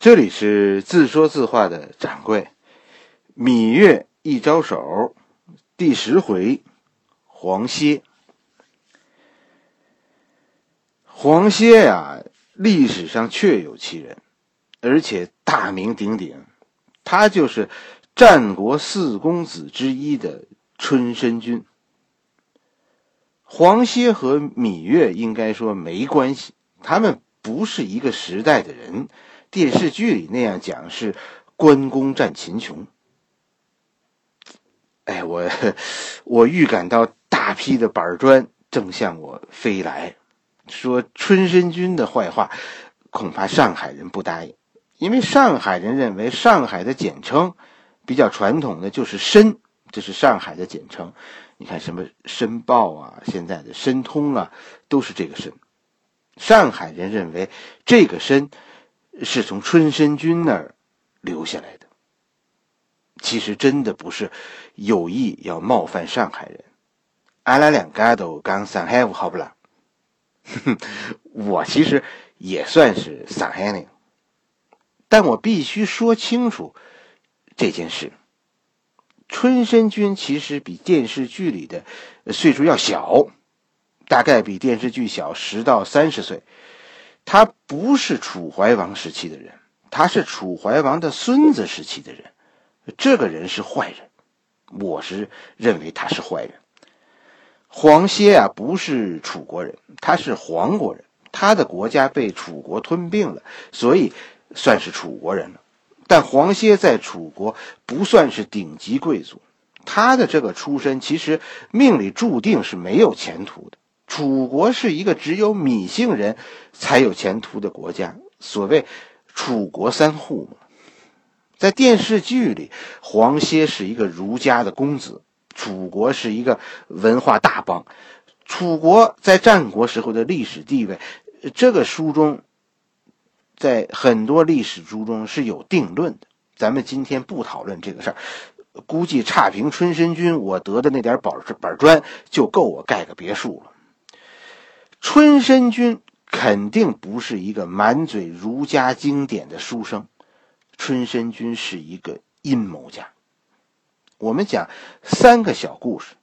这里是自说自话的掌柜，芈月一招手，第十回，黄歇。黄歇呀，历史上确有其人，而且大名鼎鼎，他就是战国四公子之一的春申君。黄歇和芈月应该说没关系，他们不是一个时代的人。电视剧里那样讲是关公战秦琼。哎，我我预感到大批的板砖正向我飞来，说春申君的坏话，恐怕上海人不答应，因为上海人认为上海的简称比较传统的就是申，这是上海的简称。你看什么申报啊，现在的申通啊，都是这个申。上海人认为这个申。是从春申君那儿留下来的。其实真的不是有意要冒犯上海人。俺俩两家都刚上海话，好不啦？我其实也算是上海人，但我必须说清楚这件事。春申君其实比电视剧里的岁数要小，大概比电视剧小十到三十岁。他不是楚怀王时期的人，他是楚怀王的孙子时期的人。这个人是坏人，我是认为他是坏人。黄歇啊，不是楚国人，他是黄国人，他的国家被楚国吞并了，所以算是楚国人了。但黄歇在楚国不算是顶级贵族，他的这个出身其实命里注定是没有前途的。楚国是一个只有芈姓人才有前途的国家，所谓“楚国三户”嘛。在电视剧里，黄歇是一个儒家的公子，楚国是一个文化大邦。楚国在战国时候的历史地位，这个书中，在很多历史书中是有定论的。咱们今天不讨论这个事儿，估计差评春申君，我得的那点板板砖就够我盖个别墅了。春申君肯定不是一个满嘴儒家经典的书生，春申君是一个阴谋家。我们讲三个小故事，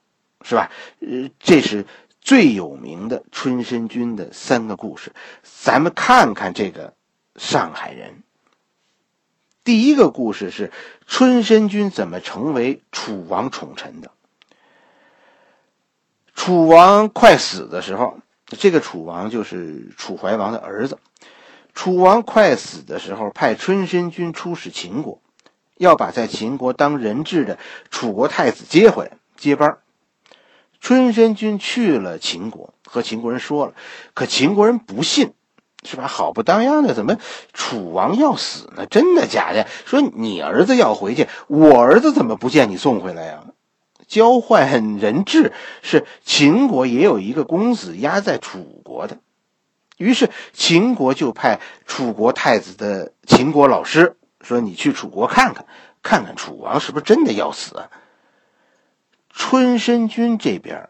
是吧？呃，这是最有名的春申君的三个故事。咱们看看这个上海人。第一个故事是春申君怎么成为楚王宠臣的。楚王快死的时候。这个楚王就是楚怀王的儿子。楚王快死的时候，派春申君出使秦国，要把在秦国当人质的楚国太子接回来接班。春申君去了秦国，和秦国人说了，可秦国人不信，是吧？好不当样的，怎么楚王要死呢？真的假的？说你儿子要回去，我儿子怎么不见你送回来呀？交换人质是秦国也有一个公子压在楚国的，于是秦国就派楚国太子的秦国老师说：“你去楚国看看，看看楚王是不是真的要死。”啊春申君这边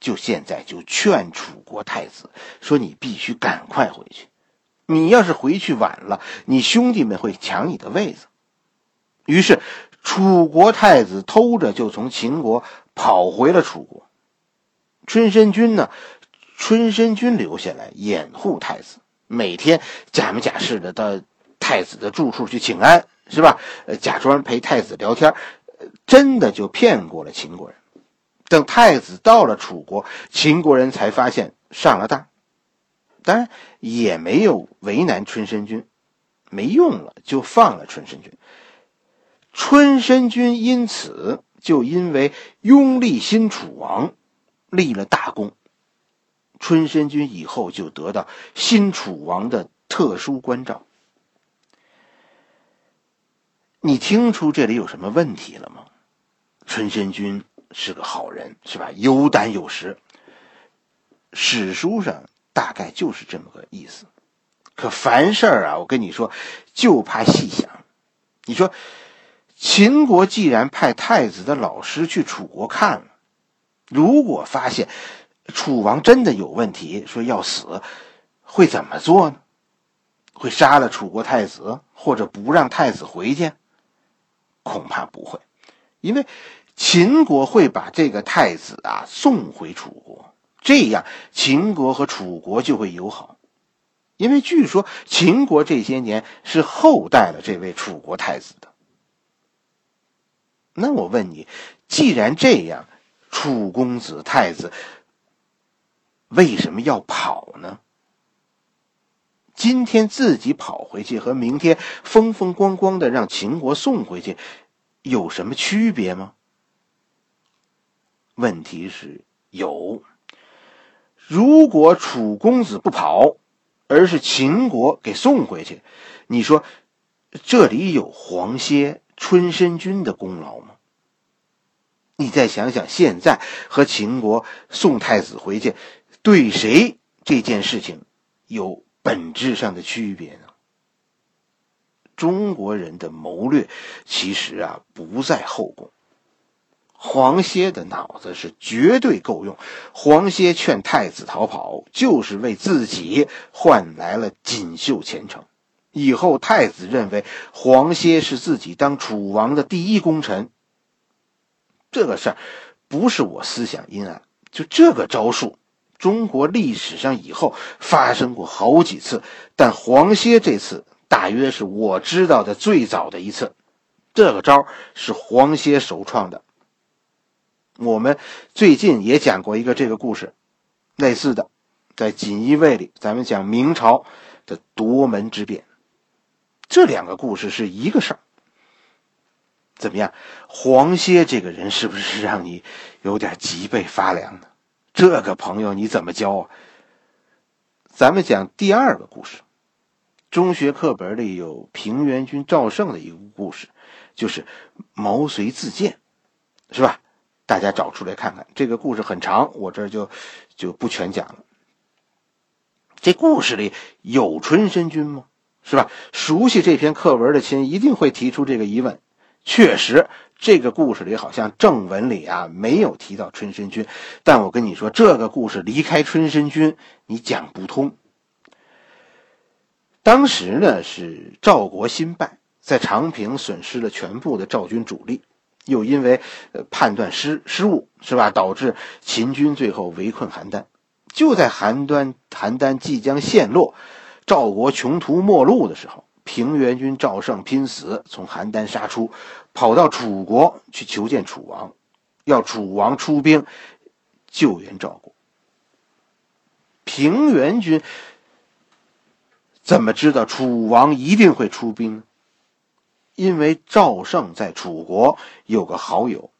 就现在就劝楚国太子说：“你必须赶快回去，你要是回去晚了，你兄弟们会抢你的位子。”于是。楚国太子偷着就从秦国跑回了楚国，春申君呢？春申君留下来掩护太子，每天假模假式的到太子的住处去请安，是吧？假装陪太子聊天，真的就骗过了秦国人。等太子到了楚国，秦国人才发现上了当，当然也没有为难春申君，没用了就放了春申君。春申君因此就因为拥立新楚王，立了大功。春申君以后就得到新楚王的特殊关照。你听出这里有什么问题了吗？春申君是个好人，是吧？有胆有识。史书上大概就是这么个意思。可凡事儿啊，我跟你说，就怕细想。你说。秦国既然派太子的老师去楚国看了，如果发现楚王真的有问题，说要死，会怎么做呢？会杀了楚国太子，或者不让太子回去？恐怕不会，因为秦国会把这个太子啊送回楚国，这样秦国和楚国就会友好。因为据说秦国这些年是厚待了这位楚国太子的。那我问你，既然这样，楚公子太子为什么要跑呢？今天自己跑回去和明天风风光光的让秦国送回去，有什么区别吗？问题是有。如果楚公子不跑，而是秦国给送回去，你说这里有黄歇、春申君的功劳吗？你再想想，现在和秦国送太子回去，对谁这件事情有？本质上的区别呢？中国人的谋略其实啊不在后宫。黄歇的脑子是绝对够用。黄歇劝太子逃跑，就是为自己换来了锦绣前程。以后太子认为黄歇是自己当楚王的第一功臣。这个事儿不是我思想阴暗，就这个招数。中国历史上以后发生过好几次，但黄歇这次大约是我知道的最早的一次。这个招是黄歇首创的。我们最近也讲过一个这个故事，类似的，在锦衣卫里，咱们讲明朝的夺门之变。这两个故事是一个事儿。怎么样，黄歇这个人是不是让你有点脊背发凉呢？这个朋友你怎么教啊？咱们讲第二个故事，中学课本里有平原君赵胜的一个故事，就是毛遂自荐，是吧？大家找出来看看。这个故事很长，我这就就不全讲了。这故事里有春申君吗？是吧？熟悉这篇课文的亲一定会提出这个疑问。确实。这个故事里好像正文里啊没有提到春申君，但我跟你说，这个故事离开春申君你讲不通。当时呢是赵国新败，在长平损失了全部的赵军主力，又因为呃判断失失误是吧，导致秦军最后围困邯郸。就在邯郸邯郸即将陷落，赵国穷途末路的时候。平原君赵胜拼死从邯郸杀出，跑到楚国去求见楚王，要楚王出兵救援赵国。平原君怎么知道楚王一定会出兵呢？因为赵胜在楚国有个好友，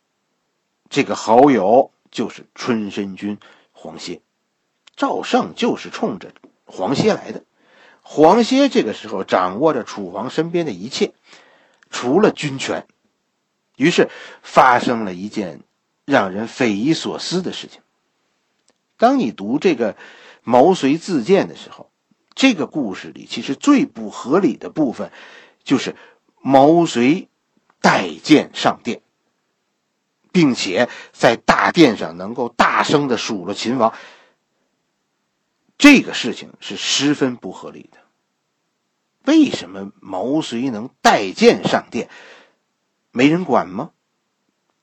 这个好友就是春申君黄歇，赵胜就是冲着黄歇来的。黄歇这个时候掌握着楚王身边的一切，除了军权。于是发生了一件让人匪夷所思的事情。当你读这个毛遂自荐的时候，这个故事里其实最不合理的部分，就是毛遂带剑上殿，并且在大殿上能够大声的数落秦王。这个事情是十分不合理的。为什么毛遂能带剑上殿，没人管吗？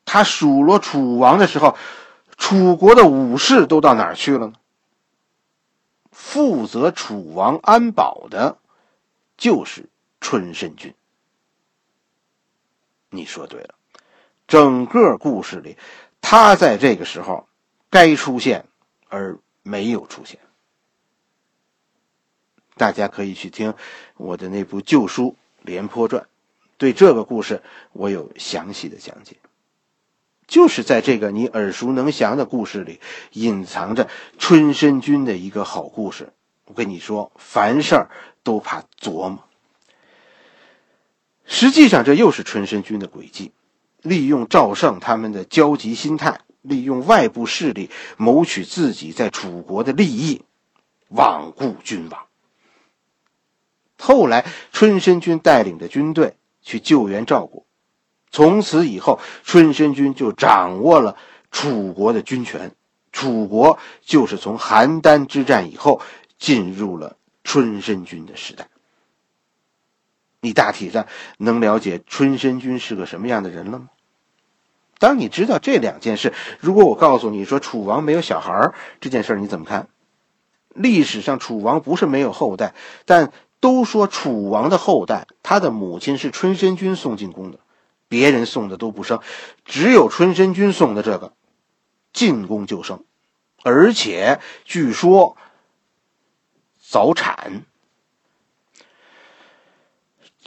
他数落楚王的时候，楚国的武士都到哪儿去了呢？负责楚王安保的，就是春申君。你说对了，整个故事里，他在这个时候该出现，而没有出现。大家可以去听我的那部旧书《廉颇传》，对这个故事我有详细的讲解。就是在这个你耳熟能详的故事里，隐藏着春申君的一个好故事。我跟你说，凡事都怕琢磨。实际上，这又是春申君的诡计，利用赵胜他们的焦急心态，利用外部势力谋取自己在楚国的利益，罔顾君王。后来，春申君带领着军队去救援赵国，从此以后，春申君就掌握了楚国的军权，楚国就是从邯郸之战以后进入了春申君的时代。你大体上能了解春申君是个什么样的人了吗？当你知道这两件事，如果我告诉你说楚王没有小孩这件事你怎么看？历史上楚王不是没有后代，但都说楚王的后代，他的母亲是春申君送进宫的，别人送的都不生，只有春申君送的这个，进宫就生，而且据说早产。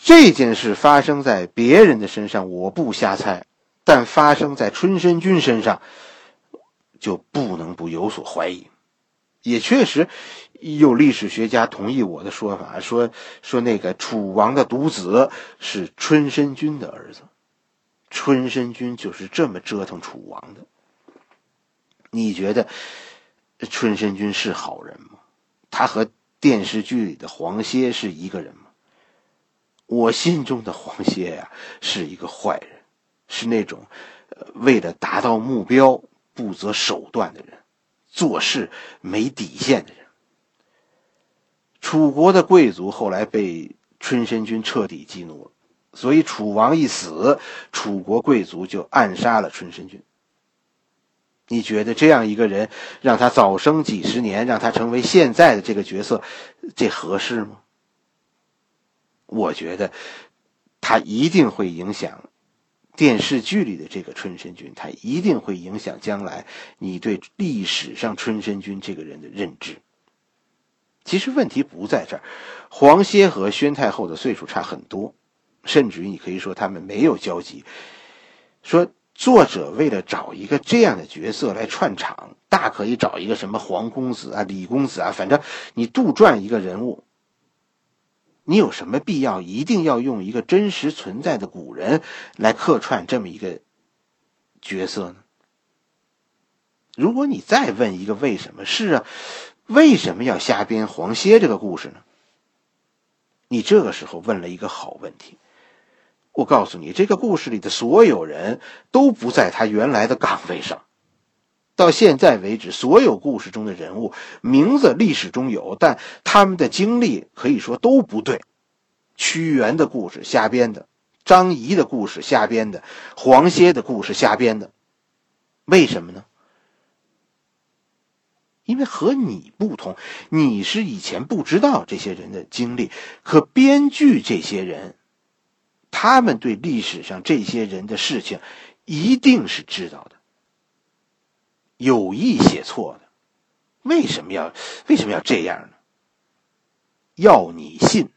这件事发生在别人的身上，我不瞎猜。但发生在春申君身上，就不能不有所怀疑。也确实有历史学家同意我的说法，说说那个楚王的独子是春申君的儿子。春申君就是这么折腾楚王的。你觉得春申君是好人吗？他和电视剧里的黄歇是一个人吗？我心中的黄歇呀，是一个坏人。是那种，为了达到目标不择手段的人，做事没底线的人。楚国的贵族后来被春申君彻底激怒了，所以楚王一死，楚国贵族就暗杀了春申君。你觉得这样一个人，让他早生几十年，让他成为现在的这个角色，这合适吗？我觉得，他一定会影响。电视剧里的这个春申君，他一定会影响将来你对历史上春申君这个人的认知。其实问题不在这儿，黄歇和宣太后的岁数差很多，甚至于你可以说他们没有交集。说作者为了找一个这样的角色来串场，大可以找一个什么黄公子啊、李公子啊，反正你杜撰一个人物。你有什么必要一定要用一个真实存在的古人来客串这么一个角色呢？如果你再问一个为什么是啊，为什么要瞎编黄歇这个故事呢？你这个时候问了一个好问题。我告诉你，这个故事里的所有人都不在他原来的岗位上。到现在为止，所有故事中的人物名字历史中有，但他们的经历可以说都不对。屈原的故事瞎编的，张仪的故事瞎编的，黄歇的故事瞎编的，为什么呢？因为和你不同，你是以前不知道这些人的经历，可编剧这些人，他们对历史上这些人的事情一定是知道的。有意写错的，为什么要为什么要这样呢？要你信，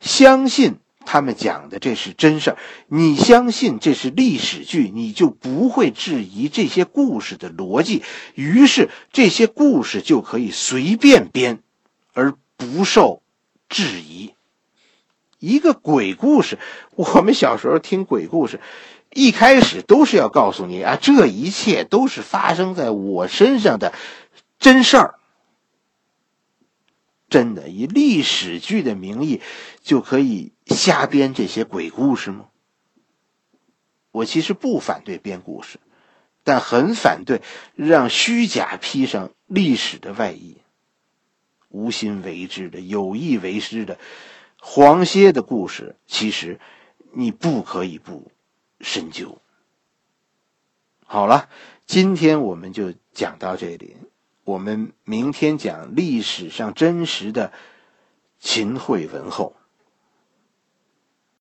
相信他们讲的这是真事儿，你相信这是历史剧，你就不会质疑这些故事的逻辑，于是这些故事就可以随便编，而不受质疑。一个鬼故事，我们小时候听鬼故事。一开始都是要告诉你啊，这一切都是发生在我身上的真事儿。真的以历史剧的名义就可以瞎编这些鬼故事吗？我其实不反对编故事，但很反对让虚假披上历史的外衣，无心为之的、有意为之的黄歇的故事，其实你不可以不。深究。好了，今天我们就讲到这里。我们明天讲历史上真实的秦惠文后。